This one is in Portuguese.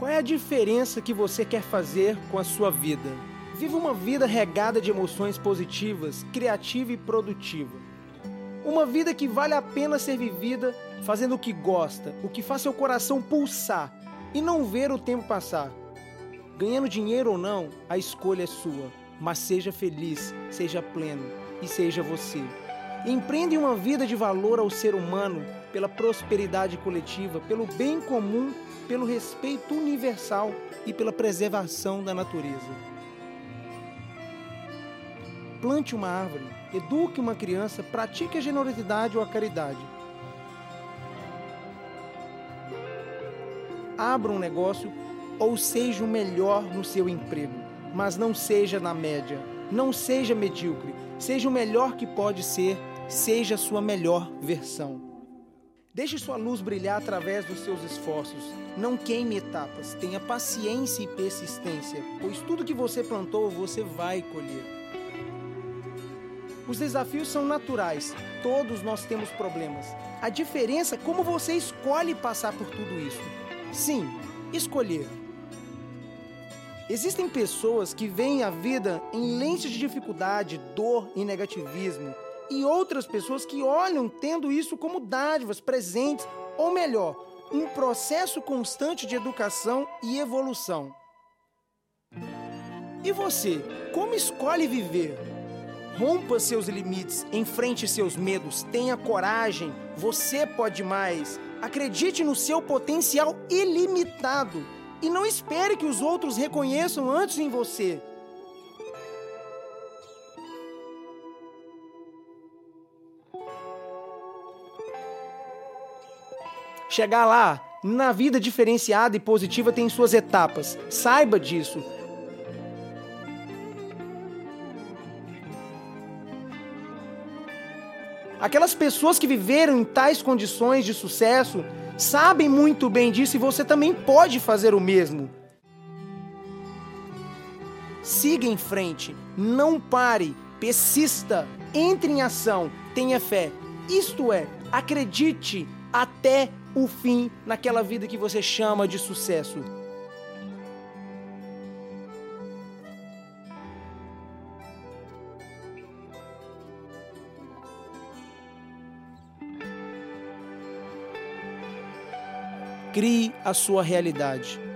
Qual é a diferença que você quer fazer com a sua vida? Viva uma vida regada de emoções positivas, criativa e produtiva. Uma vida que vale a pena ser vivida fazendo o que gosta, o que faz seu coração pulsar e não ver o tempo passar. Ganhando dinheiro ou não, a escolha é sua, mas seja feliz, seja pleno e seja você. Empreende uma vida de valor ao ser humano pela prosperidade coletiva, pelo bem comum, pelo respeito universal e pela preservação da natureza. Plante uma árvore, eduque uma criança, pratique a generosidade ou a caridade. Abra um negócio ou seja o melhor no seu emprego, mas não seja na média, não seja medíocre, seja o melhor que pode ser, seja a sua melhor versão. Deixe sua luz brilhar através dos seus esforços. Não queime etapas. Tenha paciência e persistência, pois tudo que você plantou você vai colher. Os desafios são naturais. Todos nós temos problemas. A diferença é como você escolhe passar por tudo isso. Sim, escolher. Existem pessoas que veem a vida em lentes de dificuldade, dor e negativismo e outras pessoas que olham tendo isso como dádivas, presentes, ou melhor, um processo constante de educação e evolução. E você, como escolhe viver? Rompa seus limites, enfrente seus medos, tenha coragem, você pode mais. Acredite no seu potencial ilimitado e não espere que os outros reconheçam antes em você. Chegar lá, na vida diferenciada e positiva, tem suas etapas. Saiba disso. Aquelas pessoas que viveram em tais condições de sucesso sabem muito bem disso e você também pode fazer o mesmo. Siga em frente, não pare, persista, entre em ação, tenha fé. Isto é, acredite até o fim naquela vida que você chama de sucesso. Crie a sua realidade.